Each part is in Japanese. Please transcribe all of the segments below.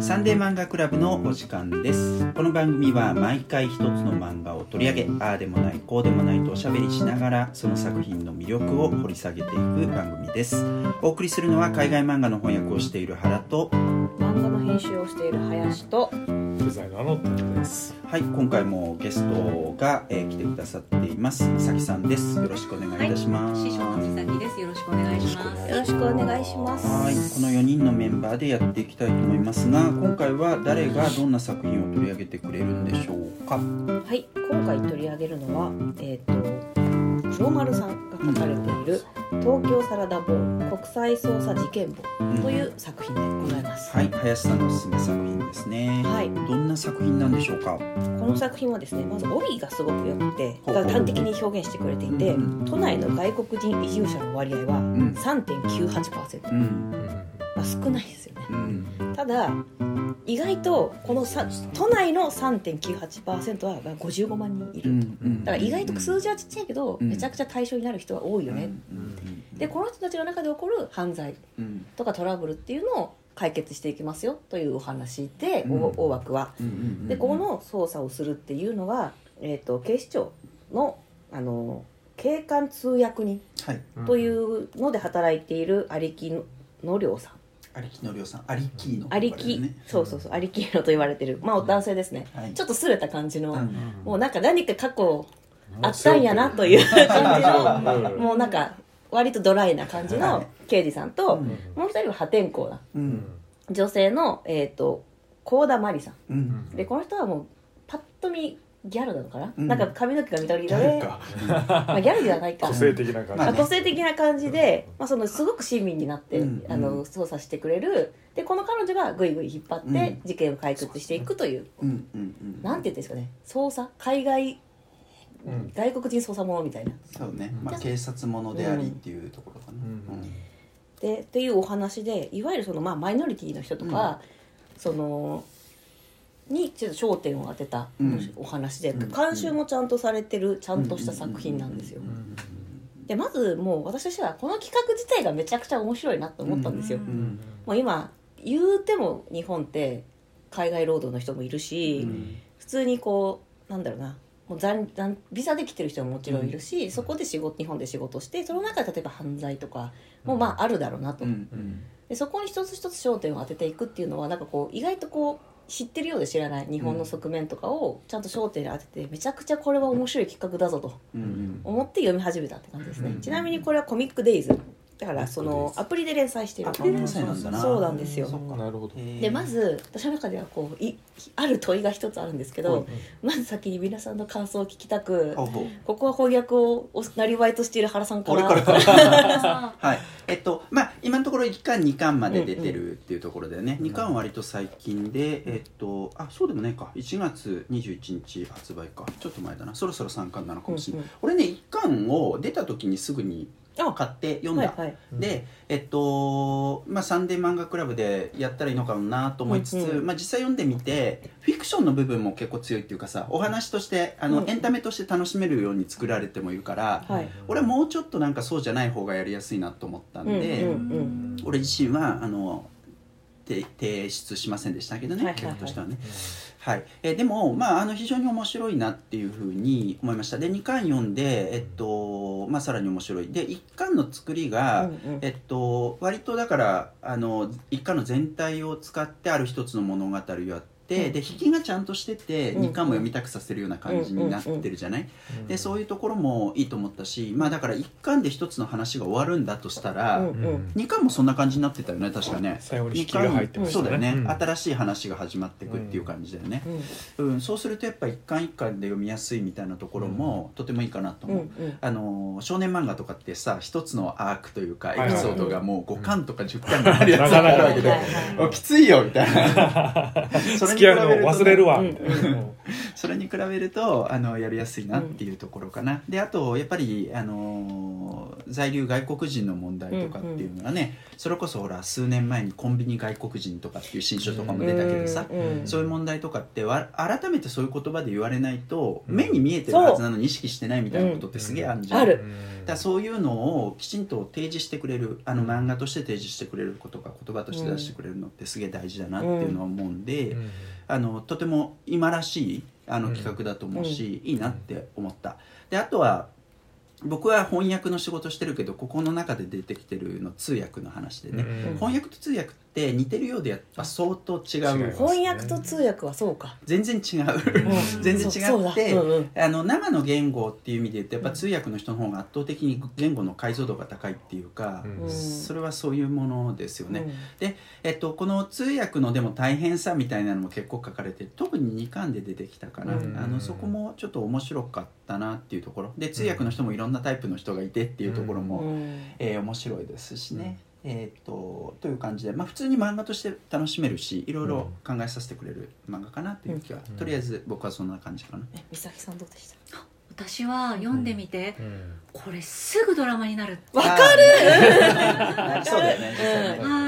サンデー漫画クラブのお時間です。この番組は毎回一つの漫画を取り上げああでもないこうでもないとおしゃべりしながらその作品の魅力を掘り下げていく番組です。お送りするのは海外漫画の翻訳をしている原と編集をしている林とデザイナーのです。はい今回もゲストが、えー来てくださっていますさきさんですよろしくお願いいたします、師匠の美咲です。よろしくお願いします。よろしくお願いしますはい、この4人のメンバーでやっていきたいと思いますが今回は誰がどんな作品を取り上げてくれるんでしょうか？はい今回取り上げるのはえっ、と黒丸さんが書かれている「東京サラダボーン国際捜査事件簿」という作品でございます、はい林さんのおすすめ作品ですね。はい。どんな作品なんでしょうか？この作品はですねまず帯がすごく良くて端的に表現してくれていてうん都内の外国人移住者の割合はん。3.98%、うん。まあ、少ないですよね。うん。ただ意外とこのさ都内の3.98%は55万人いる、うんだから意外と数字はちっちゃいけど、うん。めちゃくちゃ対象になる人は多いよね、うんでこの人たちの中で起こる犯罪うん。とかトラブルっていうのを解決していきますよというお話で、うん。大大枠は。うんでこの捜査をするっていうのは、えー、と警視庁のあの警官通訳人はい。というので働いている有木の亮さん有木のりょうさん有木の有木、そうそうそう有木のと言われてる。まあ男性ですね、はい。ちょっとすれた感じの、うん。もうなんか何か過去あったんやなという 感じの。うん。もうなんか割とドライな感じはの刑事さんと、うん。もう一人は破天荒な。うん。女性の、えー、と幸田真理さん。うん。でこの人はもうパッと見ギャルなのかな、うん。なんか髪の毛が緑色で。か。まあ、ギャルではないか。個性的な感じ。まあね個性的な感じで、まあ、そのすごく親身になって、うん。あの捜査してくれる。でこの彼女がぐいぐい引っ張ってうん。事件を解決していくという、なんて言ってんですかね？捜査？海外うん。外国人捜査者みたいな。そうね。まあ警察ものでありっていうところかな。うん。でっていうお話でいわゆるその、まあ、マイノリティの人とか、そのにちょっと焦点を当てたうん。お話で、うん。監修もちゃんとされてるちゃんとした作品なんですよ、でまずもう私としてはこの企画自体がめちゃくちゃ面白いなと思ったんですよ、うん。うん。もう今言うても日本って海外労働の人もいるし、うん。普通にこうなんだろうなもう残残ビザで来てる人ももちろんいるし、そこで仕事日本で仕事してその中で例えば犯罪とかもまああるだろうなと、うん。うん。でそこに一つ一つ焦点を当てていくっていうのはなんかこう意外とこう知ってるようで知らない日本の側面とかをちゃんと焦点に当ててめちゃくちゃこれは面白い企画だぞと思って読み始めたって感じですね、うん。ちなみにこれはコミックデイズだからそのアプリで連載している。アプリ連載なんだな。そうなんですよ。なるほど。でまず私の中ではこういある問いが一つあるんですけど、はい。まず先に皆さんの感想を聞きたくここは翻訳をおなりわいとしている原さんから俺から はい。えっとまあ今のところ1巻2巻まで出てるっていうところだよね、2巻は割と最近でえっとあそうでもないか。1月21日発売か。ちょっと前だな。そろそろ3巻なのかもしれない、うん俺ね1巻を出た時にすぐにあ買って読んだ、はいはい。でえっとまあサンデー漫画クラブでやったらいいのかなと思いつつ、うんうん。まあ、実際読んでみてフィクションの部分も結構強いっていうかさお話としてあの、うん。エンタメとして楽しめるように作られてもいるから、はい。俺はもうちょっとなんかそうじゃない方がやりやすいなと思ったんで、うんうんうん。俺自身はあのて提出しませんでしたけどね、はいはいはい。結果としてはね。はい、えでも、まあ、あの非常に面白いなっていうふうに思いました。で2巻読んで、えっとまあ、さらに面白い。で1巻の作りが、うんうん。えっと、割とだからあの1巻の全体を使ってある一つの物語をやって、うん。で引きがちゃんとしててうん。2巻も読みたくさせるような感じになってるじゃない、でそういうところもいいと思ったし、まあ、だから1巻で一つの話が終わるんだとしたら、うん。うん。2巻もそんな感じになってたよね確かね。最後に引きが入ってましたね。そうだよね、うん。新しい話が始まっていくっていう感じだよね、うん。うん。そうするとやっぱ一巻一巻で読みやすいみたいなところもとてもいいかなとう。んう思う、ん。あの少年漫画とかってさ一つのアークというかエピソードがもう5巻とか10巻になるやつがあるわけで、はいはいはいおきついよみたいな。そ れ付き合うのを忘れるわ。うん。みたいな。それに比べるとあのやりやすいなっていうところかな、であとやっぱりあの在留外国人の問題とかっていうのはね、それこそほら数年前にコンビニ外国人とかっていう新書とかも出たけどさ、うん。そういう問題とかってわ改めてそういう言葉で言われないと、目に見えてるはずなのに意識してないみたいなことってすげえあるじゃん、ある。だからそういうのをきちんと提示してくれるあの漫画として提示してくれることが言葉として出してくれるのってすげえ大事だなっていうのは思うんで、あのとても今らしいあの企画だと思うし、いいなって思った。であとは僕は翻訳の仕事してるけどここの中で出てきてるの通訳の話でね、翻訳と通訳って似てるようでやっぱ相当違う。違います翻訳と通訳はそうか。全然違う、うん。全然違って、うんうん。あの生の言語っていう意味で言うとやっぱ通訳の人の方が圧倒的に言語の解像度が高いっていうか、うん。それはそういうものですよね、うん。で、えっと、この通訳のでも大変さみたいなのも結構書かれて特に2巻で出てきたかな、うん。あのそこもちょっと面白かったなっていうところ。で通訳の人もいろんなタイプの人がいてっていうところも、うん。えー面白いですしね、えー、とという感じで、まあ、普通に漫画として楽しめるしいろいろ考えさせてくれる漫画かなっていう気は、うん。とりあえず僕はそんな感じかな。え美咲さんどうでした？私は読んでみて、これすぐドラマになる。わかる そうだよね。はい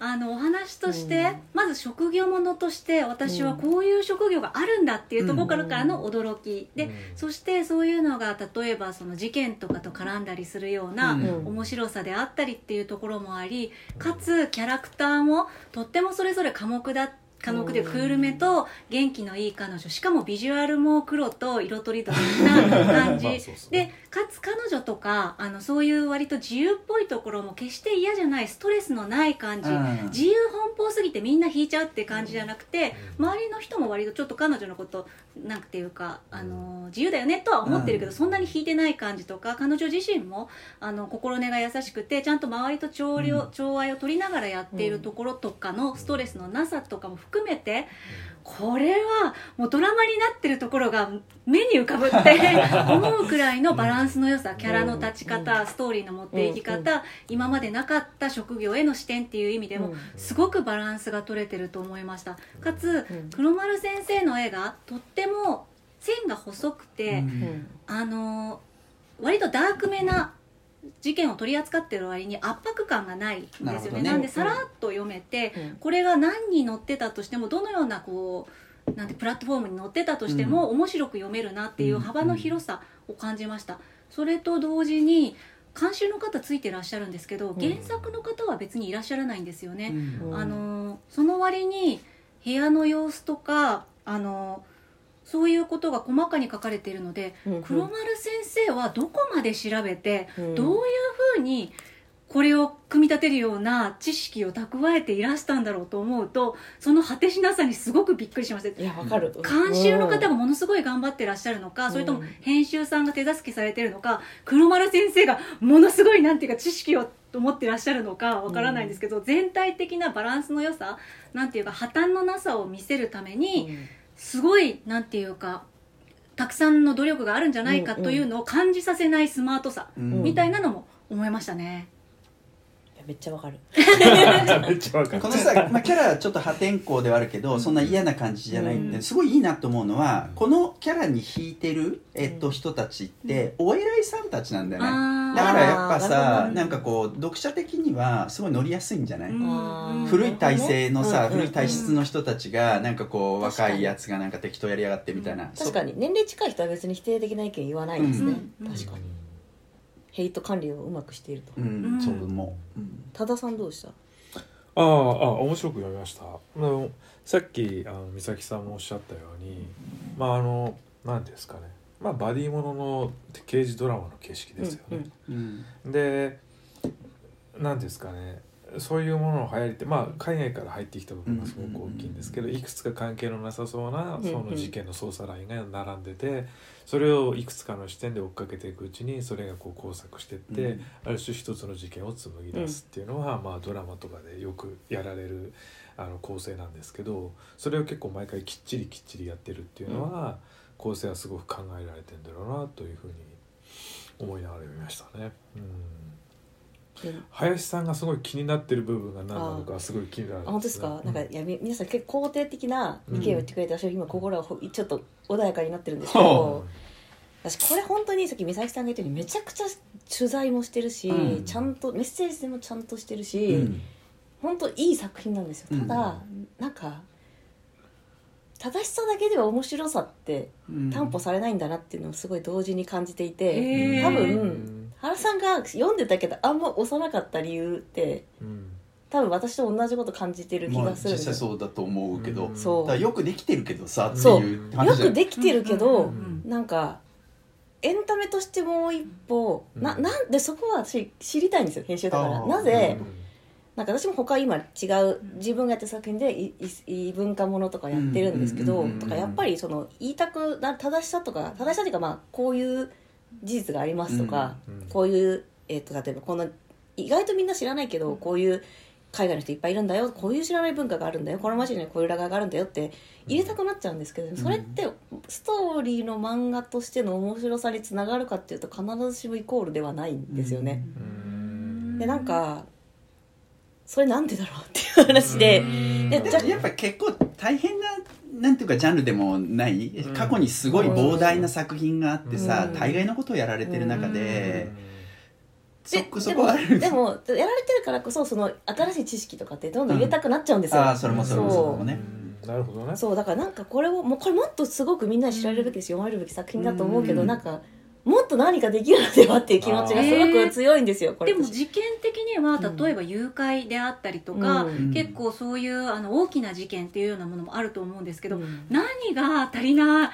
あのお話として、うん。まず職業ものとして私はこういう職業があるんだっていうところからからの驚き、でそしてそういうのが例えばその事件とかと絡んだりするようなうん。面白さであったりっていうところもありかつキャラクターもとってもそれぞれ寡黙だ寡黙でクールめと元気のいい彼女。しかもビジュアルも黒と色とりどりな 感じ。まあそうそうでかつ彼女とかあのそういう割と自由っぽいところも決して嫌じゃないストレスのない感じ。うん。自由奔放すぎてみんな引いちゃうって感じじゃなくて周りの人も割とちょっと彼女のことなんていうかあの自由だよねとは思ってるけど、うん。そんなに引いてない感じとか彼女自身もあの心根が優しくてちゃんと周りと調量、うん。調和を取りながらやっているところとかのストレスのなさとかも含めて、これはもうドラマになってるところが目に浮かぶって 思うくらいのバランスの良さキャラの立ち方、ストーリーの持っていき方、今までなかった職業への視点っていう意味でも、うん。すごくバランスが取れてると思いました。かつうん。黒丸先生の絵がとっても線が細くて、うんあの割とダークめな事件を取り扱ってる割に圧迫感がないんですよね。なね。なんでさらっと読めて、うん。これが何に載ってたとしてもどのようなこうなんてプラットフォームに載ってたとしても、面白く読めるなっていう幅の広さを感じました、それと同時に監修の方ついてらっしゃるんですけど、原作の方は別にいらっしゃらないんですよね、うん。あのその割に部屋の様子とかあのそういうことが細かに書かれているので、うん黒丸先生はどこまで調べて、うん。どういうふうにこれを組み立てるような知識を蓄えていらしたんだろうと思うとその果てしなさにすごくびっくりしましたいやわかる。監修の方がものすごい頑張ってらっしゃるのか、うん。それとも編集さんが手助けされてるのか黒丸先生がものすごいなんていうか知識を持ってらっしゃるのかわからないんですけど、全体的なバランスの良さなんていうか破綻のなさを見せるために、すごいなんていうかたくさんの努力があるんじゃないかというのを感じさせないスマートさうん。みたいなのも思いましたね。いやめっちゃわかる。めっちゃわかる。このさ、まあ、キャラはちょっと破天荒ではあるけど、そんな嫌な感じじゃないって、うん。すごいいいなと思うのはこのキャラに引いてる、えっと、人たちってお偉いさんたちなんだよね、だからやっぱさなんかこう読者的にはすごい乗りやすいんじゃない、古い体制のさ、うん。古い体質の人たちがなんかこう若いやつがなんか適当やりやがってみたいな、確かに。年齢近い人は別に否定的な意見言わないですね、うん。確かに。ヘイト管理をうまくしていると。そうん、うん。そう思う、うん。多田さんどうした？あああ面白く読みました。あのさっきあの美咲さんもおっしゃったようにまああの何ですかねまあバディものの刑事ドラマの形式ですよね、うんで何ですかね。そういうものの流行りってまあ海外から入ってきた部分がすごく大きいんですけどいくつか関係のなさそうなその事件の捜査ラインが並んでてそれをいくつかの視点で追っかけていくうちにそれがこう交錯していって、うん。ある種一つの事件を紡ぎ出すっていうのは、まあドラマとかでよくやられるあの構成なんですけどそれを結構毎回きっちりきっちりやってるっていうのは、構成はすごく考えられてんだろうなというふうに思いながら読みましたね。うん。林さんがすごい気になってる部分が何なのかすごい気になるんあ本当ですか、ねなんかいやみ皆さん結構肯定的な意見を言ってくれて、私は今心がほちょっと穏やかになってるんですけど。私これ本当にさっき美咲さんが言ったようにめちゃくちゃ取材もしてるし、うん。ちゃんとメッセージでもちゃんとしてるし、うん。本当いい作品なんですよ。ただ、なんか正しさだけでは面白さってうん。担保されないんだなっていうのをすごい同時に感じていて、へー。多う分ん。原さんが読んでたけどあんま押さなかった理由ってうん。多分私と同じこと感じてる気まあがするん実ですよ、際そうだと思うけど、うん。よくできてるけどさってそういう。よ話じゃん。くできてるけど、うん。なんかエンタメとしてもう一歩、なうん。なんでそこは私知りたいんですよ編集だから。なぜ、うんなんか私も他今違う自分がやってる作品でいい異文化ものとかやってるんですけど、とかやっぱりその言いたくな正しさとか正しさというかまあこういう事実がありますとか、うん。うん。こういう、えー、と例えばこの意外とみんな知らないけどこういう海外の人いっぱいいるんだよこういう知らない文化があるんだよこの街にはこういう裏側があるんだよって入れたくなっちゃうんですけど、それってストーリーの漫画としての面白さにつながるかっていうと必ずしもイコールではないんですよね。うん。でなんかそれなんでだろうっていう話で、やっぱ結構大変ななんていうかジャンルでもない。うん。過去にすごい膨大な作品があってさ、うん。大概のことをやられてる中で、そでこそこある。でもでもやられてるからこそその新しい知識とかってどんどん入れたくなっちゃうんですよ、ああそれもそれもそう。かもねなるほどね。そうだからなんかこれをもうこれもっとすごくみんなに知られるべきです読まれるべき作品だと思うけど、うん。なんかもっと何かできるのではっていう気持ちがすごく強いんですよこれ。でも事件的にはうん。例えば誘拐であったりとか、うん。結構そういうあの大きな事件っていうようなものもあると思うんですけど、うん。何が足りな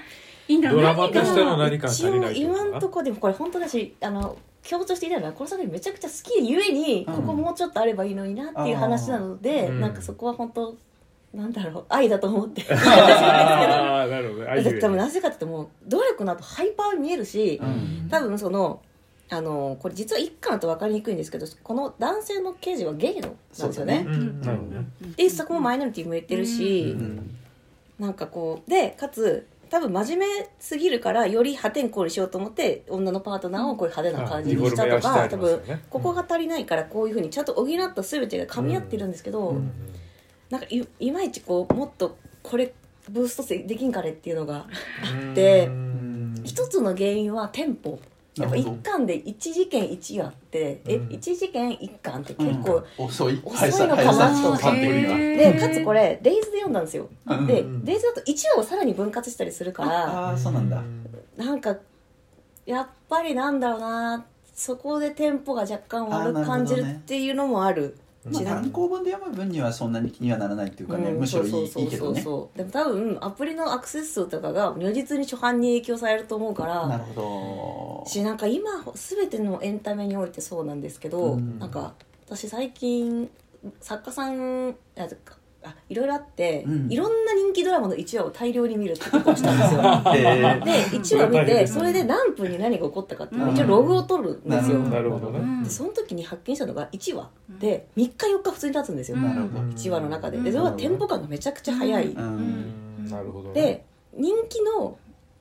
いんだろうドラマとしての何か足りない一応今んとこでもこれ本当だしあの強調していたいのはこの作品めちゃくちゃ好きでゆえに、うん。ここもうちょっとあればいいのになっていう話なので、うん。なんかそこは本当なんだろう愛だと思って。ああ なるほど多分なぜかって言っても努力の後ハイパーに見えるし、うん。多分そのあのこれ実は一巻だと分かりにくいんですけどこの男性の刑事はゲイのなんですよね。そうん。でそこもマイノリティも言ってるし、うんうんなんかこうでかつ多分真面目すぎるからより破天荒にしようと思って女のパートナーをこういう派手な感じにしたとか多りますよね。分ここが足りないからこういうふうにちゃんと補った全てが噛み合ってるんですけど、うんなんかいいまいちこうもっとこれブーストできんかねっていうのがうん。でうん一つの原因はテンポやっぱ一巻で1事件1話ってえうん。一事件1巻って結構、うん。遅い遅いのかなと。パッと見がへーでかつこれレイズで読んだんですよ、うん。でうん。レイズだと1話をさらに分割したりするからああそうなんだ。なんかやっぱりなんだろうなそこでテンポが若干悪く感じるっていうのもあるまあ、単行本で読む分にはそんなに気にはならないっていうかね、うんむしろいいそうそういいけどね。でも多分アプリのアクセス数とかが如実に初版に影響されると思うからなるほど。しなんか今全てのエンタメにおいてそうなんですけど、うん。なんか私最近作家さんああいろいろあって、うん。いろんな人気ドラマの1話を大量に見るってことをしたんですよ。で1話見てそれで何分に何が起こったかっていうのをうん。一応ログを取るんですよ、うん。なるほどね。でその時に発見したのが1話で3日4日普通に経つんですよ、うん。なるほど。1話の中で。うん。でそれはテンポ感がめちゃくちゃ速い、なるほどね。で人気の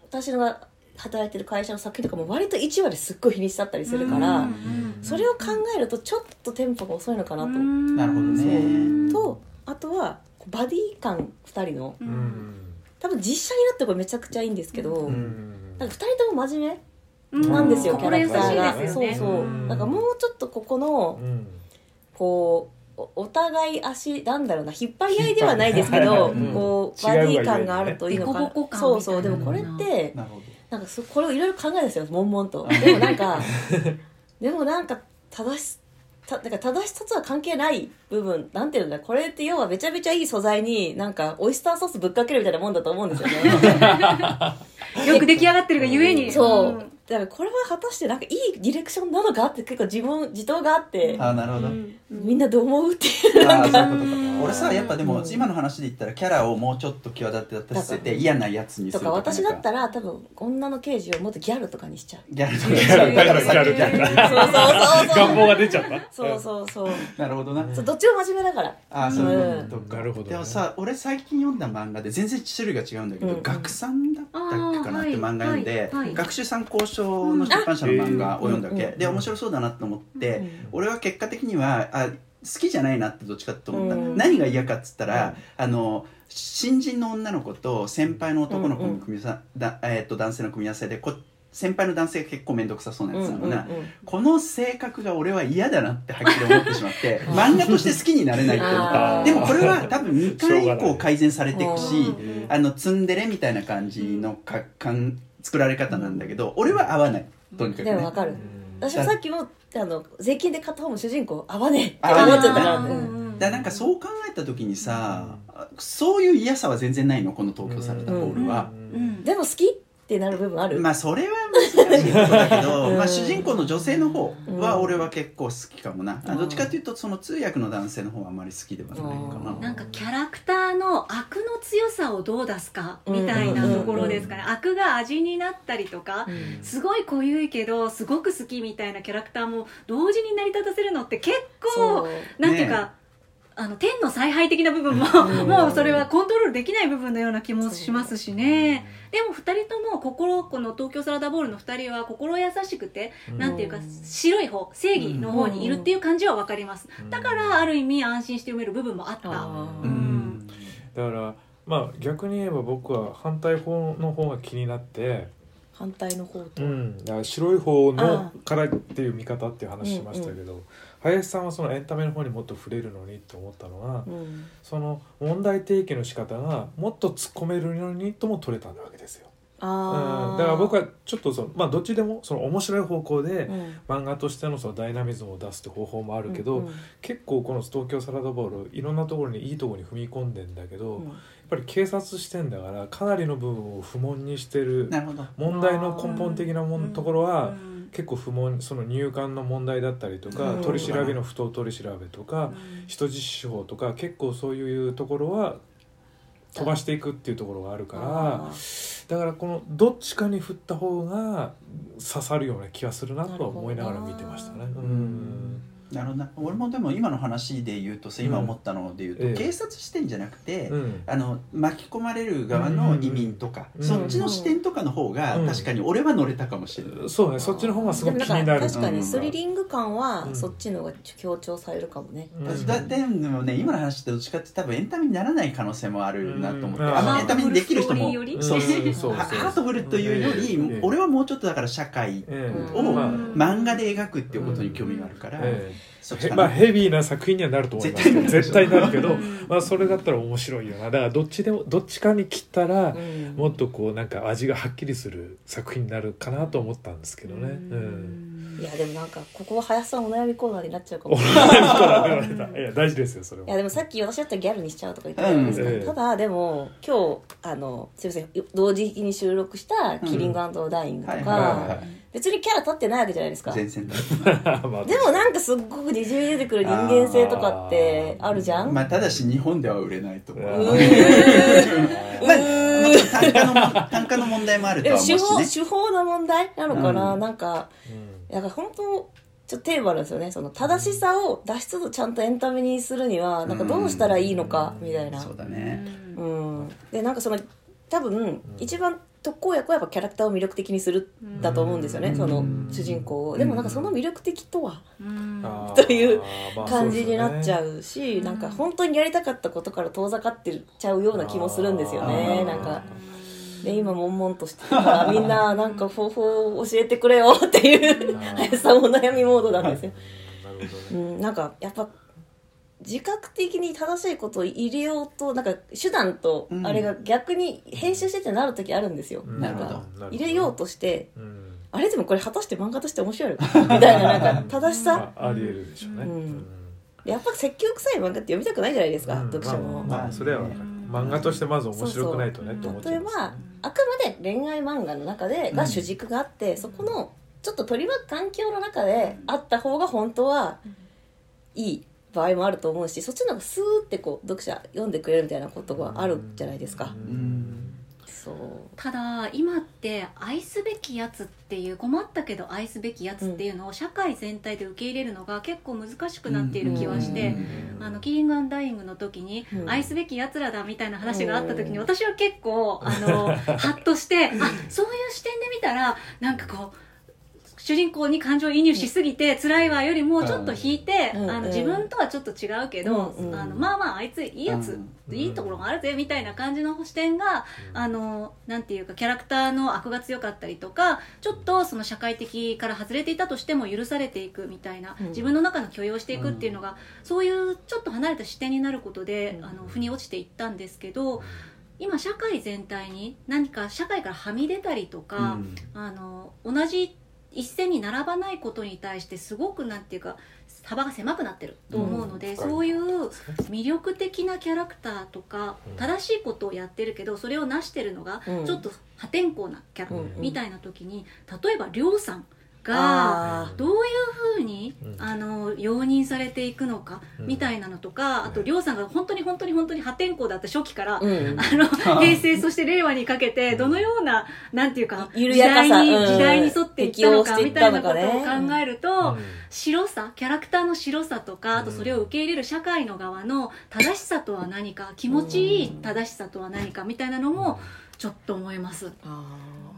私が働いてる会社の作品とかも割と1話ですっごい日にちだったりするから、うん。それを考えるとちょっとテンポが遅いのかなと、なるほどね。とあとはバディ感2人のううん。ん多分実写になってこれめちゃくちゃいいんですけど、うん。なんか2人とも真面う目なんですよ、うんキャラクターが、ね。そうそう、うん。だからもうちょっとここのうん。こうおお互い足なんだろうな引っ張り合いではないですけど、うん。こうバディ感があるといいのかそうそう。でもこれってなるほなんかそこれをいろいろ考えるんですよ悶々と。うんでもなんかでもなんか正したなんか正しさとは関係ない部分なんていうんだこれって要はめちゃめちゃいい素材になんかオイスターソースぶっかけるみたいなもんだと思うんですよね。よく出来上がってるがゆえに。そう、んだからこれは果たしてなんかいいディレクションなのかって結構自分自答があってどああなるほど、うん。みんなどう思うっていう。ああそういうことか。俺さやっぱでもうん今の話で言ったらキャラをもうちょっと際立たせて嫌なやつにすとかるとか私だったらら多分女の刑事をもっとギャルとかにしちゃう。ギャルとギャルかだからギャルギャルそうそうそうそう。願望が出ちゃった。そうそうそうなるほどな。そうどっちも真面目だから。ああそういうことか、なるほどね。でもさ俺最近読んだ漫画で全然種類が違うんだけど「うん。学さんだったっけかな」って漫画読んで、はい。はい。学習参考書書の出版社の漫画を読んだわけ、で面白そうだなと思って、俺は結果的にはあ好きじゃないなってどっちかと思った、何が嫌かっつったら、あの新人の女の子と先輩の男の子の組み合わせ、だえー、と男性の組み合わせでこ先輩の男性が結構面倒くさそうなやつなのな、この性格が俺は嫌だなってはっきり思ってしまって漫画として好きになれないって思ったでもこれは多分2回以降改善されていくしあのツンデレみたいな感じのかかん作られ方なんだけど俺は合わない。とにかくね。でもわかる。うん。私はさっきもあの税金で買った方も主人公合わねえ。って思っちゃったから。だからなんかそう考えた時にさそういう嫌さは全然ないのこの東京されたボールは。うん。でも好きってなる部分ある？まあそれは難しいことだけど、うん。まあ主人公の女性の方はうん。俺は結構好きかもな、あうん。どっちかというとその通訳の男性の方はあまり好きではないかな、うん。なんかキャラクターの悪の強さをどう出すかみたいなところですかね、悪が味になったりとか、うん。すごい濃ゆいけどすごく好きみたいなキャラクターも同時に成り立たせるのって結構なんていうか、ねあの天の采配的な部分も、うん。もうそれはコントロールできない部分のような気もしますしね。でも2人とも心この東京サラダボールの2人は心優しくて、うん。なんていうか白い方正義の方にいるっていう感じは分かります、うん。だからある意味安心して読める部分もあった、うん。だからまあ逆に言えば僕は反対方の方が気になって、反対の方と、うん、だから白い方のあからっていう見方っていう話しましたけど、林さんはそのエンタメの方にもっと触れるのにと思ったのは、うんその問題提起の仕方がもっと突っ込めるのにとも取れたわけですよ。うん、だから僕はちょっとそのまあどっちでもその面白い方向でうん。漫画としてのそのダイナミズムを出すって方法もあるけど、うんうん。結構この東京サラダボールいろんなところにいいところに踏み込んでんだけど、うん。やっぱり警察視点だからかなりの部分を不問にしてる問題の根本的なもんところは、うん。結構不問その入管の問題だったりとか、うん。取り調べの不当取り調べとか、人質司法とか結構そういうところは飛ばしていくっていうところがあるからあだからこのどっちかに振った方が刺さるような気がするなとは思いながら見てましたね。うんなるほどな。俺もでも今の話で言うとさ今思ったので言うと、ええ。警察視点じゃなくて、うん。あの巻き込まれる側の移民とか、うんそっちの視点とかの方が、うん。確かに俺は乗れたかもしれない、そうねそっちの方がすごく気になる。確かうんにスリリング感はうん。そっちの方が強調されるかもね、うん。だでもね今の話ってどっちかって多分エンタメにならない可能性もあるなと思って、うん。あのエンタメにできる人もハートフルというより、うん。俺はもうちょっとだから社会ええをまあ。漫画で描くっていうことに興味があるから、え まあヘビーな作品にはなると思います。けど絶絶対対なるけど、まあ、それだったら面白いよな。だからどっちでもどっちかに切ったら、うん。もっとこうなんか味がはっきりする作品になるかなと思ったんですけどね。うん。いやでもなんかここは林さんお悩みコーナーになっちゃうかおも。いや大事ですよそれは。いやでもさっき私だったらギャルにしちゃうとか言ってたじゃないですか、うん。ええただでも今日あのすいません同時に収録した「キリングダイイング」とはいはいはいか別にキャラ立ってないわけじゃないですか。前線だ。まあでもなんかすっごくにじみ出てくる人間性とかってあるじゃん。まあただし日本では売れないと思う、う 単価のも 単価の問題もあるとでは思うも手法手法の問題なのかな、うん。なんかうん。だから本当ちょっとテーマなんですよね。その正しさを出しつつちゃんとエンタメにするにはなんかどうしたらいいのかみたいな、そうだね。うん、でなんかその多分一番特効薬はやっぱキャラクターを魅力的にするだと思うんですよね、うん。その主人公を。でもなんかその魅力的とはというまあ感じになっちゃそううし、なんか本当にやりたかったことから遠ざかってちゃうような気もするんですよね。なんかで今悶々としてるからみんななんか方法を教えてくれよっていう林 さんお悩みモードなんですよ、ね。うん、なんかやっぱ自覚的に正しいことを入れようとなんか手段とうん。あれが逆に編集しててなる時あるんですよ、うん。なんかなるほど。入れようとしてうん。あれでもこれ果たして漫画として面白いのか みたいななんか正しさ？あありえるでしょうね。うん。やっぱ説教臭い漫画って読みたくないじゃないですか、うん。読者も、まあまあそれはわかる漫画としてまず面白くないとねって思っちゃ例えばあくまで恋愛漫画の中でが主軸があって、そこのちょっと取り巻く環境の中であった方が本当はいい場合もあると思うしそっちの方がスーってこう読者読んでくれるみたいなことがあるじゃないですか、うん。そう。ただ今って愛すべきやつっていう困ったけど愛すべきやつっていうのを社会全体で受け入れるのが結構難しくなっている気はして、あのキリング・アンダイングの時に、うん。愛すべきやつらだみたいな話があった時に、うん。私は結構あのハッとしてあそういう視点で見たらなんかこう主人公に感情移入しすぎて辛いわよりもちょっと引いて、あの自分とはちょっと違うけど、あのまあまああいついいやつ、うん。いいところがあるぜみたいな感じの視点が、あのなんていうかキャラクターの悪が強かったりとかちょっとその社会的から外れていたとしても許されていくみたいな、うん。自分の中の許容していくっていうのが、そういうちょっと離れた視点になることで、うん。あの腑に落ちていったんですけど今社会全体に何か社会からはみ出たりとか、あの同じ一線に並ばないことに対してすごくなんていうか幅が狭くなってると思うので、うんそういう魅力的なキャラクターとかうん。正しいことをやってるけどそれを成してるのがうん。ちょっと破天荒なキャラうん。みたいな時に例えば亮さんがあどういうふうにうん。あの容認されていくのかうん。みたいなのとかあと亮さんが本当に本当に本当に破天荒だった初期からーうん。あの平成そして令和にかけてどのようななんていうか緩時代に時代に沿っていったのかみったいなことをね考えると白さキャラクターの白さとかあとそれを受け入れる社会の側の正しさとは何か気持ちいい正しさとは何かみたいなのもちょっと思います。あ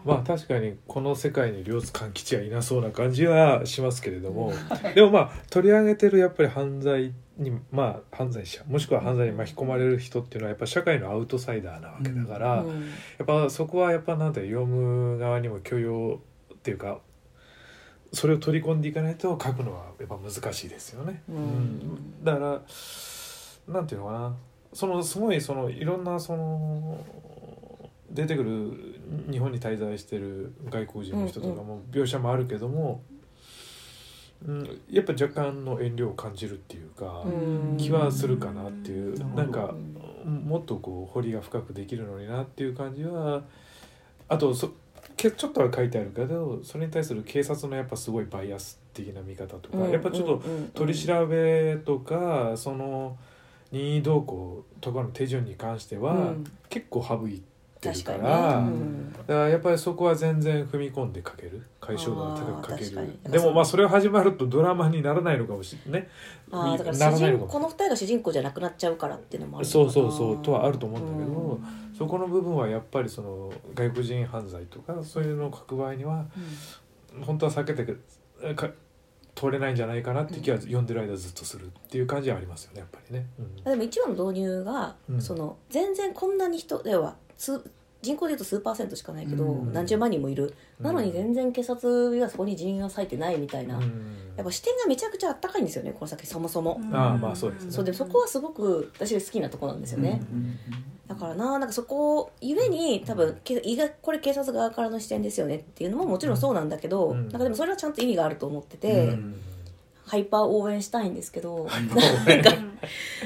まあ確かにこの世界に両津勘吉はいなそうな感じはしますけれども。でもまあ取り上げてるやっぱり犯罪にまあ犯罪者もしくは犯罪に巻き込まれる人っていうのはやっぱ社会のアウトサイダーなわけだから、ーうん。やっぱそこはやっぱなんて読む側にも許容っていうかそれを取り込んでいかないと書くのはやっぱ難しいですよね。うん。だからなんていうのかな。そのすごいそのいろんなその出てくる日本に滞在してる外国人の人とかも描写もあるけども、うん、やっぱ若干の遠慮を感じるっていうか、うん。気はするかなっていううん。なんかもっとこう彫りが深くできるのになっていう感じはあとそけちょっとは書いてあるけどそれに対する警察のやっぱすごいバイアス的な見方とか、やっぱちょっと取り調べとかその任意同行とかの手順に関しては、うん。結構省いてる確かにから、ね。うん。だからやっぱりそこは全然踏み込んで書ける。解消度が高く書ける。に。でもまあそれが始まるとドラマにならないのかもしれないねこの二人が主人公じゃなくなっちゃうからっていうのもあるそうそうそう。とはあると思うんだけど、うんそこの部分はやっぱりその外国人犯罪とかそういうのを書く場合には本当は避けてえか通れないんじゃないかなって気は読んでる間ずっとするっていう感じはありますよねやっぱりね。うん。でも一話の導入が、うん。その全然こんなに人要は数人口でいうと数パーセントしかないけど、うん。何十万人もいる、なのに全然警察がそこに人員が割いてないみたいな、うん。やっぱ視点がめちゃくちゃあったかいんですよねこの先そもそも、ああまあそうですね。そうでそこはすごく私が好きなところなんですよね、だからななんかそこゆえに多分け意外これ警察側からの視点ですよねっていうのももちろんそうなんだけど、うん。なんかでもそれはちゃんと意味があると思ってて、うんハイパー応援したいんですけど、うん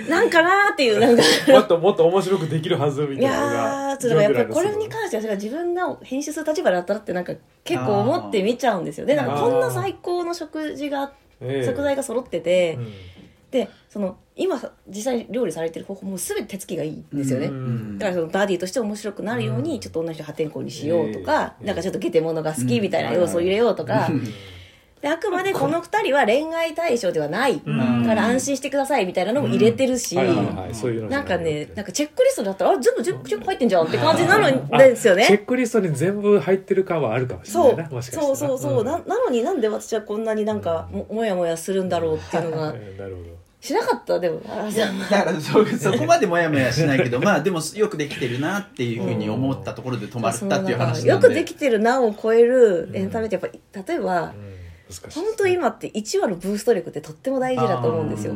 なんかなーっていうなんか。もっともっと面白くできるはずみいたいなのやがーちょっとやっぱりこれに関しては自分が編集する立場だったらってなんか結構思って見ちゃうんですよ。でなんかこんな最高の食事がええ。食材が揃ってて、うん。でその今実際料理されてる方法も全て手つきがいいんですよね、うん。だからそのバディとして面白くなるように、うん。ちょっと女の人破天荒にしようとか、ええなんかちょっとゲテモノが好きみたいな要素を入れようとか、うんであくまでこの二人は恋愛対象ではない、うん。から安心してくださいみたいなのも入れてるし、なんかねなんかチェックリストだったらあ全部チェック入ってんじゃんって感じなのですよね。チェックリストに全部入ってる感はあるかもしれなそいうなそうそうそう、ん。ななのになんで私はこんなになんかももやもやするんだろうっていうのがえ えなるほど。しなかったでも。あいやだからそそこまでもやもやしないけど まあでもよくできてるなっていうふうに思ったところで止まったっていう話なんで。よくできてるなを超えるエンタメってやっぱり例えば、うん本当今って1話のブースト力ってとっても大事だと思うんですよ。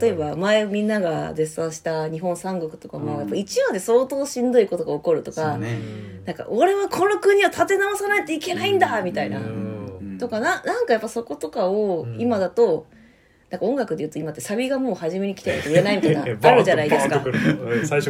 例えば前みんなが絶賛した日本三国とかもうん。やっぱ1話で相当しんどいことが起こるとか、なんか俺はこの国を立て直さないといけないんだみたいな、うん。とかななんかやっぱそことかをうん。今だと、なんか音楽で言うと今ってサビがもう初めに来てないと売れないみたいな えあるじゃないですか。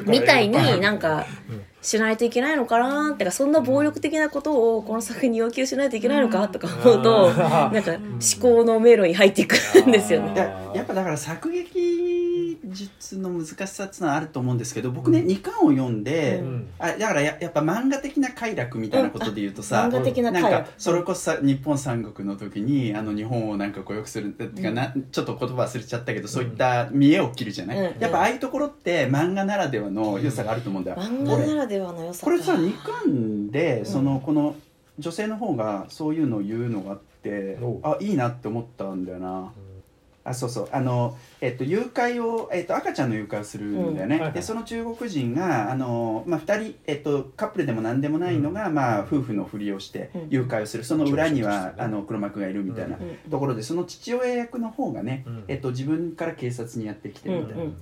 みたいになんかうんしないといけないのかなってかそんな暴力的なことをこの作品に要求しないといけないのかとか思うとうん。なんか思考の迷路に入っていくんですよね。やっぱだから作劇術の難しさっていうのはあると思うんですけど僕ね、2巻を読んで、うん。あだからややっぱ漫画的な快楽みたいなことで言うとさ、漫画的ななんか回楽それこそさ日本三国の時にあの日本をなんかこうよくするっていうかな、ちょっと言葉忘れちゃったけどそういった見栄を切るじゃない、うん。やっぱああいうところって漫画ならではの良さがあると思うんだよ、漫画ならではの良さか。これさ2巻でん。そのこの女性の方がそういうのを言うのがあってあいいなって思ったんだよなあそうそう。あの、えっと、誘拐を、えっと、赤ちゃんの誘拐をするんだよね、うん。はいはい。でその中国人があの、まあ、2人、えっと、カップルでも何でもないのが、まあ、夫婦のふりをしてうん。誘拐をする。その裏には、あの黒幕がいるみたいなうん。ところでその父親役の方がね、うん。えっと、自分から警察にやってきてるみたいな、うん。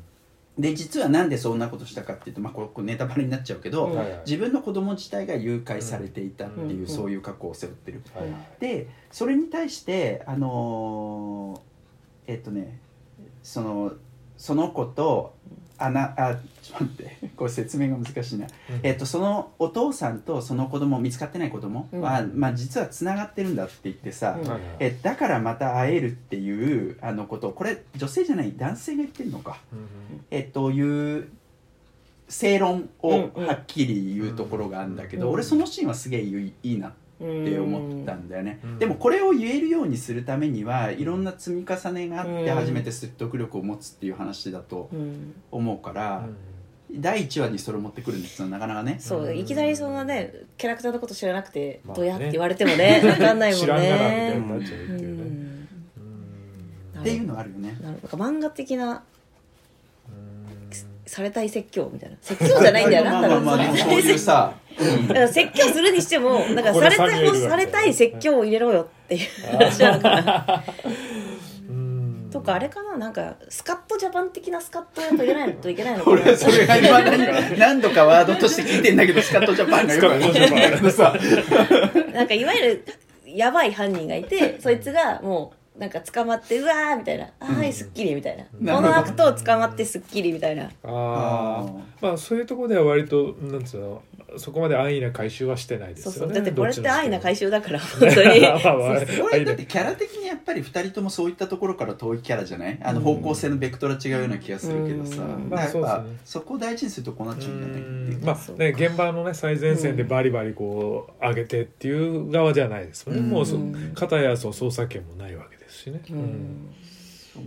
で実はなんでそんなことしたかっていうと、まあ、これネタバレになっちゃうけど、うん。自分の子供自体が誘拐されていたっていう、うん。そういう過去を背負ってる。はいはい。でそれに対してあのーえっとねそのその子とあなあちょっと待ってこれ説明が難しいな、うん。えっとそのお父さんとその子供見つかってない子供は、まあ、実はつながってるんだって言ってさ、うん。えだからまた会えるっていうあのことをこれ女性じゃない男性が言ってるのか。うんえっという正論をうんうん。はっきり言うところがあるんだけど、うん俺そのシーンはすげえいいいいなって思ったんだよね、うん。でもこれを言えるようにするためにはいろんな積み重ねがあってうん。初めて説得力を持つっていう話だとうん。思うから、第1話にそれを持ってくるんですよなかなかね。そう。いきなりそんなねキャラクターのこと知らなくてまあね。どうやって言われてもね分かんないもん知らんがなみたいねになっちゃうっていうね。っていうのはあるよね。なんか漫画的なうんされたい説教みたいな。説教じゃないんだよ。なまあまあまあ多分でもそういうさ、だから説教するにしてもなんかされたいされたい説教を入れろよっていう話なのかなうんとかあれかななんかスカットジャパン的なスカットやといけないのといけないのかな俺はそれが今何何度かワードとして聞いてんだけどスカットジャパンがよくわかんないなんかいわゆるやばい犯人がいてそいつがもうなんか捕まってうわーみたいな「あーはいすっきり」みたいな、この悪党捕まってすっきりみたいな。ああまあそういうところでは割となんつうのそこまで安易な回収はしてないですよねそうそう。だってこれって安易な回収収だから 本当に。まあまあ俺だってキャラ的にやっぱり2人ともそういったところから遠いキャラじゃない？あの方向性のベクトルは違うような気がするけどさ、やっぱまあそうですね。そこを大事にするとこうなっちゃうんじゃないっていうまあね現場のね最前線でバリバリこう上げてっていう側じゃないですもんね、うん。もう片やそう捜査権もないわけ。ですしね、うん。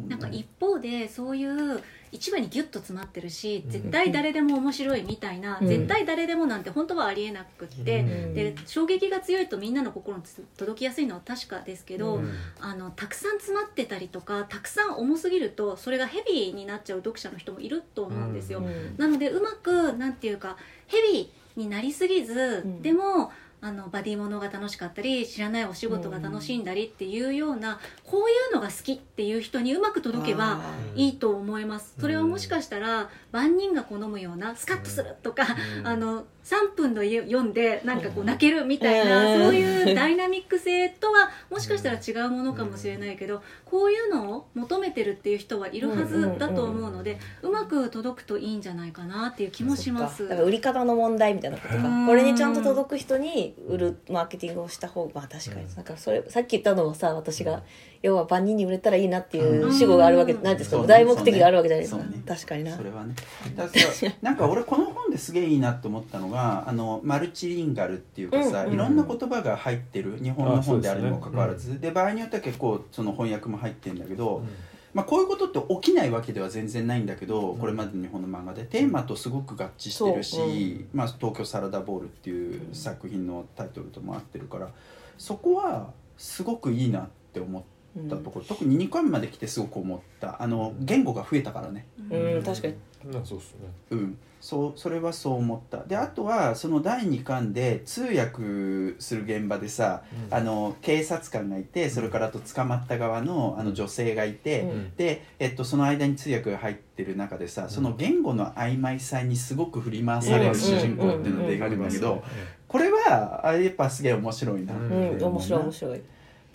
なんか一方でそういう一話にギュッと詰まってるし絶対誰でも面白いみたいな、うん。絶対誰でもなんて本当はありえなくって、うん。で衝撃が強いとみんなの心に届きやすいのは確かですけど、うん。あのたくさん詰まってたりとかたくさん重すぎるとそれがヘビーになっちゃう読者の人もいると思うんですよ、うん。なのでうまくなんていうかヘビーになりすぎず、ん。でもあのバディものが楽しかったり知らないお仕事が楽しんだりっていうような、こういうのが好きっていう人にうまく届けばうんいいと思います。それはもしかしたら万人が好むようなスカッとするとか、うん。あの3分の読んでなんかこう泣けるみたいな、うん。そういうダイナミック性とはもしかしたら違うものかもしれないけど、こういうのを求めてるっていう人はいるはずだと思うので、うまく届くといいんじゃないかなっていう気もします。売り方の問題みたいなことうん。かこれにちゃんと届く人に売るマーケティングをした方がまあ確かに。うん。なんかそれさっき言ったのはさ私うん。が要は万人に売れたらいいなっていう主語があるわけうんなんですか。そうね大目的があるわけじゃないですか。そうね。確かにな。それはね。だからさなんか俺この本ですげえいいなと思ったのがあのマルチリンガルっていうかさ、うん。いろんな言葉が入ってる日本の本であるにもかかわらず。で,、場合によっては結構その翻訳も入ってるんだけど、まあ、こういうことって起きないわけでは全然ないんだけど、これまでの日本の漫画でテーマとすごく合致してるし「そう。うん。まあ、東京サラダボール」っていう作品のタイトルとも合ってるからそこはすごくいいなって思ったところ、特に2巻まで来てすごく思った。あの言語が増えたからね。うん。確かに。うん。そうっすね。うん、そうそれはそう思った。であとはその第2巻で通訳する現場でさ、うん。あの警察官がいてそれからあと捕まった側のあの女性がいて、うん。で、えっと、その間に通訳が入ってる中でさその言語の曖昧さにすごく振り回される主人公っていうので描くんだけどこれはあれやっぱすげえ面白いなって面白い面白い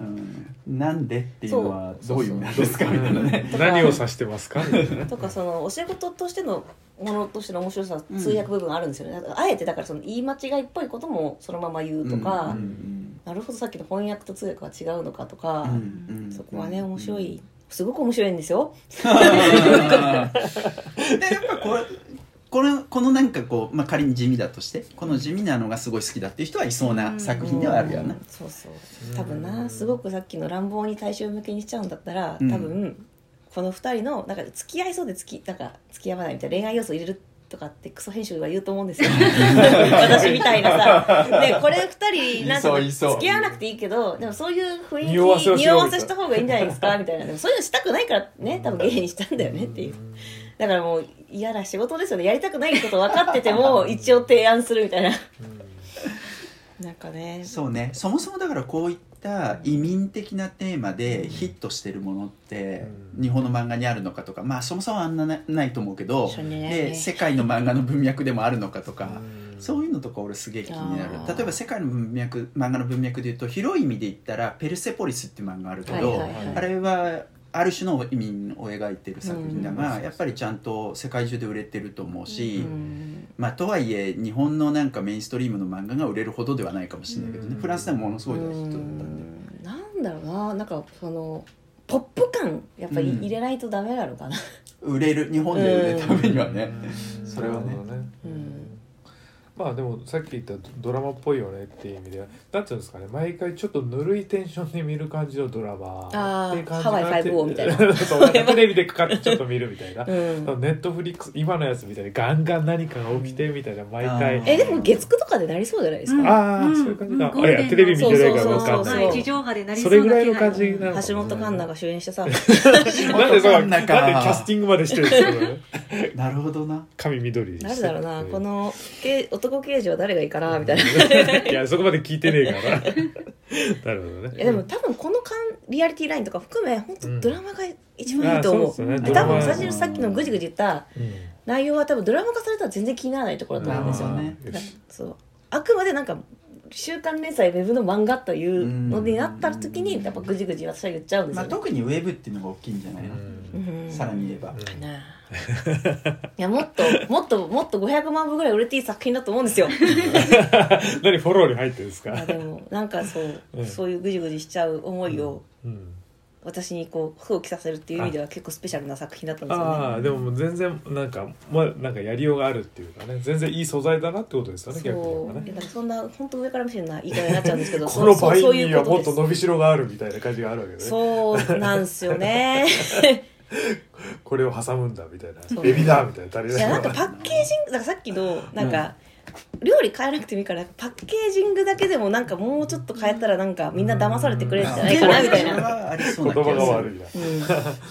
うん、なんでっていうのはどういう意味なんですか？みたいなね。何を指してますか？とかそのお仕事としてのものとしての面白さうん。通訳部分あるんですよね、だからあえてだからその言い間違いっぽいこともそのまま言うとか、うんうんなるほどさっきの翻訳と通訳は違うのかとか、うんうん。そこはね面白い。すごく面白いんですよ。でやっぱこれこのこのなんかこう、まあ、仮に地味だとしてこの地味なのがすごい好きだっていう人はいそうな作品ではあるよな、うんそうそう。多分なすごくさっきの乱暴に大衆向けにしちゃうんだったら多分、この2人のなんか付き合いそうで付きなんか付き合わないみたいな恋愛要素を入れるとかってクソ編集は言うと思うんですよ。私みたいなさ。でこれ2人なんか付き合わなくていいけどでもそういう雰囲気匂わせをしよう匂わせした方がいいんじゃないですか？みたいな。でもそういうのしたくないからね多分芸にしたんだよねっていうだからもう嫌な仕事ですよね。やりたくないこと分かってても 一応提案するみたいな。なんかね。そうね。そもそもだからこういった移民的なテーマでヒットしてるものってうん。日本の漫画にあるのかとかまあそもそもあんななないと思うけどね。で世界の漫画の文脈でもあるのかとかうん。そういうのとか俺すげえ気になる。例えば世界の文脈漫画の文脈で言うと広い意味で言ったら「ペルセポリス」っていう漫画あるけど、はいはいはい。あれはある種の移民を描いてる作品だが、うん。やっぱりちゃんと世界中で売れてると思うし、うん。まあ、とはいえ日本のなんかメインストリームの漫画が売れるほどではないかもしれないけどね、うん。フランスでもものすごい大ヒットだったんで。うん。なんだろうな。なんかそのポップ感やっぱりうん。入れないとダメなのかな、売れる。日本で売れるためにはね、うん。それはね。うんまあでもさっき言ったドラマっぽいよねっていう意味ではなんていうんですかね毎回ちょっとぬるいテンションで見る感じのドラマっていう感じハワイがあって5-0みたいな。テレビでかかってちょっと見るみたいな、うん。ネットフリックス今のやつみたいにガンガン何かが起きてみたいな毎回、うんえでも月9とかでなりそうじゃないですか、うん。ああ、うんそういう感じか、うん。あいやテレビ見てないからそうわかんない。そうそうそう。はい、地上波でなりそそうなれぐらいの感じなの橋本環奈が主演してさ。なんでそうなんでキャスティングまでしてるんですか？ね なるほどな。髪緑誰だろうな、うん。このけ男刑事は誰がいいかなみたいな、いいやそこまで聞いてねえから。なるほどね。やでも多分このかんリアリティラインとか含め本当うんドラマが一番いいと思う,、うですね。多分最初にさっきのぐじぐじ言ったうん。内容は多分ドラマ化されたら全然気にならないところだと思うんですよ、ねそう。あくまでなんか週刊連載ウェブの漫画というのになった時にやっぱぐじぐじ私は言っちゃうんですまあ、よね、特にウェブっていうのが大きいんじゃないの、うん。さらに言えば、うん。かないやもっと もっともっと500万部ぐらい売れていい作品だと思うんですよ。何フォローに入ってるんですか？まあでもなんかそう、うん。そういうぐじぐじしちゃう思いをうん私にこう想起させるっていう意味では結構スペシャルな作品だったんですよね。ああでももう全然なんかまあなんかやりようがあるっていうかね。全然いい素材だなってことですよね逆にねそういやだからそんな本当上から目線な言い方になっちゃうんですけどこのそうそうそうい倍にはもっと伸びしろがあるみたいな感じがあるわけね。そうなんですよね。これを挟むんだみたいな。エビだみたいな足りないいやなんかパッケージングだからさっきのなんか、料理変えなくてもいいからパッケージングだけでもなんかもうちょっと変えたらなんかみんな騙されてくれるんじゃないかなみたいな、言葉が悪いな。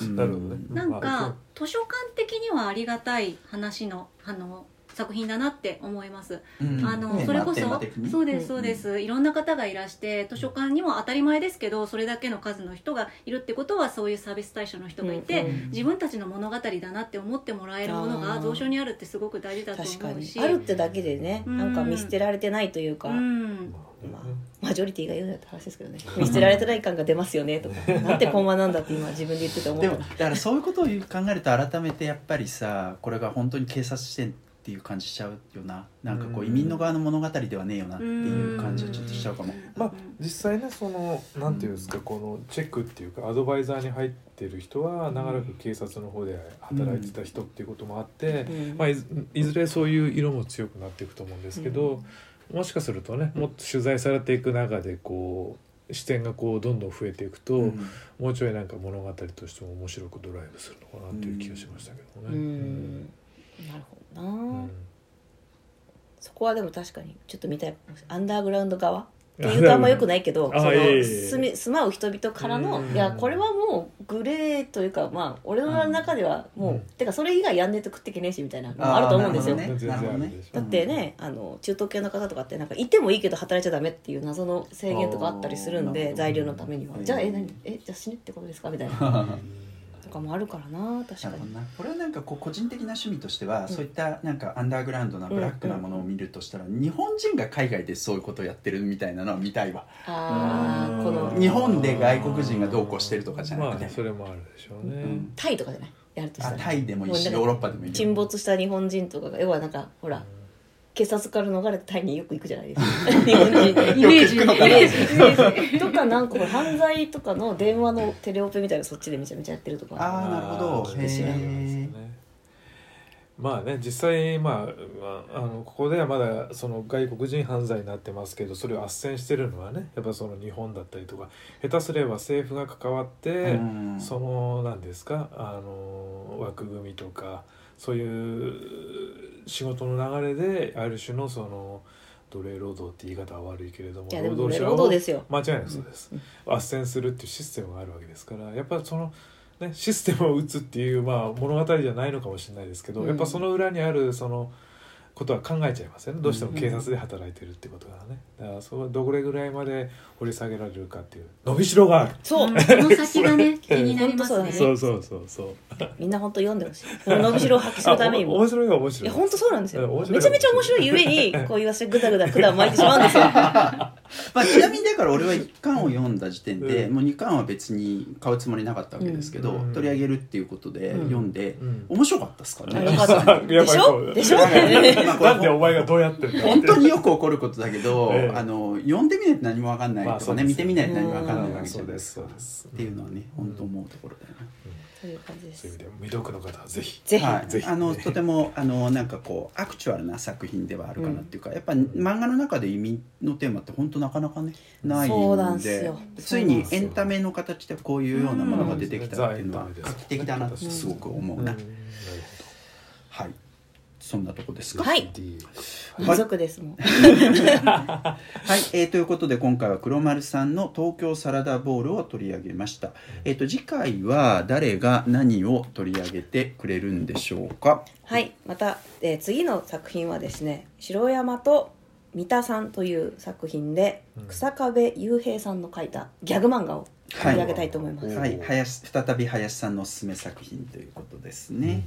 うん、な。るほどねなんまあか図書館的にはありがたい話のあの作品だなって思います。うん。あのねそれこそそうですそうです、いろんな方がいらして図書館にも当たり前ですけどそれだけの数の人がいるってことはそういうサービス対象の人がいて、うんうん。自分たちの物語だなって思ってもらえるものが蔵書にあるってすごく大事だと思うし。あるってだけでねうん。なんか見捨てられてないというか、うん。まあ、マジョリティが言うなって話ですけどね。見捨てられてない感が出ますよねとか。なんてコンマなんだって今自分で言ってて思った。でもだからそういうことを考えると改めてやっぱりさこれが本当に警察視点っていう感じしちゃうよな。なんかこううん。移民の側の物語ではねえよなっていう感じはちょっとしちゃうかも。まあ実際ねそのなんていうんですかこのチェックっていうかアドバイザーに入ってる人は長らく警察の方で働いてた人っていうこともあって、うん。まあ、いずいずれそういう色も強くなっていくと思うんですけど、もしかするとねもっと取材されていく中でこう視点がこうどんどん増えていくと、うん。もうちょいなんか物語としても面白くドライブするのかなっていう気がしましたけどうね。ん。なるほどな、うん。そこはでも確かにちょっと見たいかもしれない。アンダーグラウンド側？っていうとあんまよくないけどその住み住まう人々からのうん。いやこれはもうグレーというかまあ俺の中ではもう、うん。てかそれ以外やんねえと食ってけねえしみたいなのもあると思うんですよ、あーなるほどね。全然あるでしょだってね、あの中東系の方とかってなんかいてもいいけど働いちゃダメっていう謎の制限とかあったりするんで材料のためには。うん。じゃあえ何？えじゃあ死ねってことですか？みたいな とかもあるからな確かに。これはなんかこう個人的な趣味としては、そういったなんかアンダーグラウンドなブラックなものを見るとしたら、日本人が海外でそういうことをやってるみたいなのは見たいわ。ああこの日本で外国人がどうこうしてるとかじゃなくて、まあそれもあるでしょうね。うん。タイとかじゃない？やるとしたら。あタイでもいいしヨーロッパでもいいよ沈没した日本人とかが要はなんかほら警察から逃れてタイによく行くじゃないですか。日本人。イメージ。イメージ。とかなんか犯罪とかの電話のテレオペみたいなのそっちでめちゃめちゃやってるとか。ああなるほど。まあね実際まあまああのここではまだその外国人犯罪になってますけどそれを斡旋してるのはねやっぱその日本だったりとか下手すれば政府が関わって、うん。その何ですかあの枠組みとかそういう仕事の流れである種のその奴隷労働って言い方は悪いけれども労働ですよ。間違いなくそうです、斡旋するっていうシステムがあるわけですからやっぱその、ね、システムを打つっていう、まあ、物語じゃないのかもしれないですけど、うん。やっぱその裏にあるそのことは考えちゃいますよね。どうしても警察で働いてるってことがね。だからそれどれぐらいまで掘り下げられるかっていう。伸びしろがある。そう。うん。この先がね 気になりますね。そう。そうそうそうみんな本当読んでほしい。この伸びしろを発揮するためにも。面白いは面白い。いや本当そうなんですよ。うん面白い。めちゃめちゃ面白いゆえにこう言わせてぐだぐだ管を巻いてしまうんですよ。まあ、ちなみにだから俺は1巻を読んだ時点で、うん。もう2巻は別に買うつもりなかったわけですけど、うん。取り上げるっていうことでうん読んで、うん。面白かったですからね。でしょ？でしょ？まあなんでお前がどうやって本当によく起こることだけど、ええ。あの読んでみないと何も分かんないとかね、まあ見てみないと何も分かんないうんわけじゃないですか、そうですそうです。っていうのはね本当思うところだよね、という感じですそういう意味で未読の方はぜひぜひ、はい。ぜひ。あのとてもあのなんかこうアクチュアルな作品ではあるかなっていうか、やっぱ漫画の中で移民のテーマって本当なかなかねないそうなんんですよ。ついにエンタメの形でこういうようなものが出てきたっていうのはうん画期的だなってすごく思うな、うん。なるはいそんなとこですか？はい。ほど D 満足ですもん はい、えーということで今回は黒丸さんの東京サラダボールを取り上げました、えー、と次回は誰が何を取り上げてくれるんでしょうか？はい。また、えー次の作品はですね城山と三田さんという作品でうん。草壁雄平さんの書いたギャグ漫画を取り上げたいと思います、はい。はい、林再び林さんのおすすめ作品ということですね、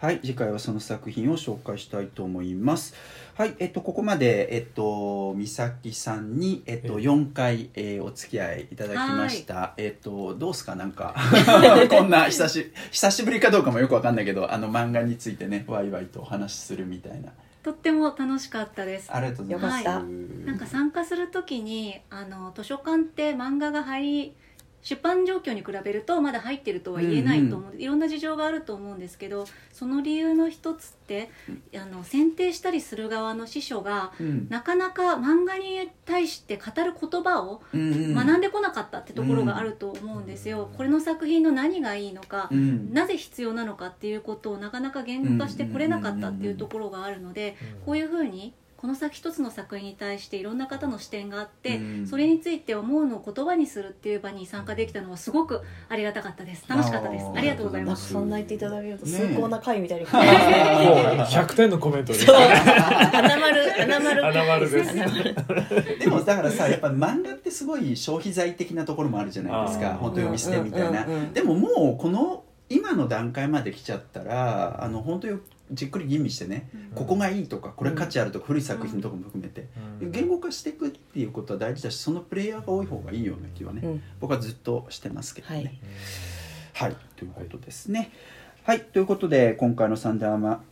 はい。次回はその作品を紹介したいと思います。はい。えっとここまでえっと美咲さんにえっとえ4回、えーお付き合いいただきました。えっとどうすか？なんか こんな久し久しぶりかどうかもよくわかんないけどあの漫画についてねワイワイとお話しするみたいな。とっても楽しかったです。ありがとうございます、よかった。なんか参加するときにあの図書館って漫画が入り出版状況に比べるとまだ入ってるとは言えないと思う、いろんな事情があると思うんですけどその理由の一つってあの選定したりする側の司書がうん。なかなか漫画に対して語る言葉をうんうん。学んでこなかったってところがあると思うんですよ。これの作品の何がいいのか、うん。なぜ必要なのかっていうことをなかなか言語化してこれなかったっていうところがあるのでこういうふうにこの先一つの作品に対していろんな方の視点があって、うん。それについて思うのを言葉にするっていう場に参加できたのはすごくありがたかったです。楽しかったです。ありがとうございます。そんな言っていただけるとね崇高な回みたいに、もう。100点のコメントで花丸花丸。花丸です。でもだからさやっぱ漫画ってすごい消費財的なところもあるじゃないですか。本当読み捨てみたいな、うんうんうん。でももうこの今の段階まで来ちゃったらあの本当にじっくり吟味してね、ここがいいとかこれ価値あるとか、古い作品とかも含めて、うん。言語化していくっていうことは大事だしそのプレイヤーが多い方がいいような気はね、うん。僕はずっとしてますけどね。はい。はい、ということですね。はい、ということで今回のサンデーマ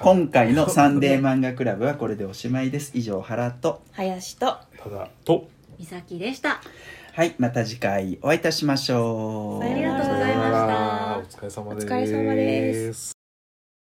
今回のサンデー漫画クラブはこれでおしまいです。以上原と林とただと。美咲でしたはい、また次回お会いいたしましょう。さよならありがとうございました。お疲れ様です。お疲れ様です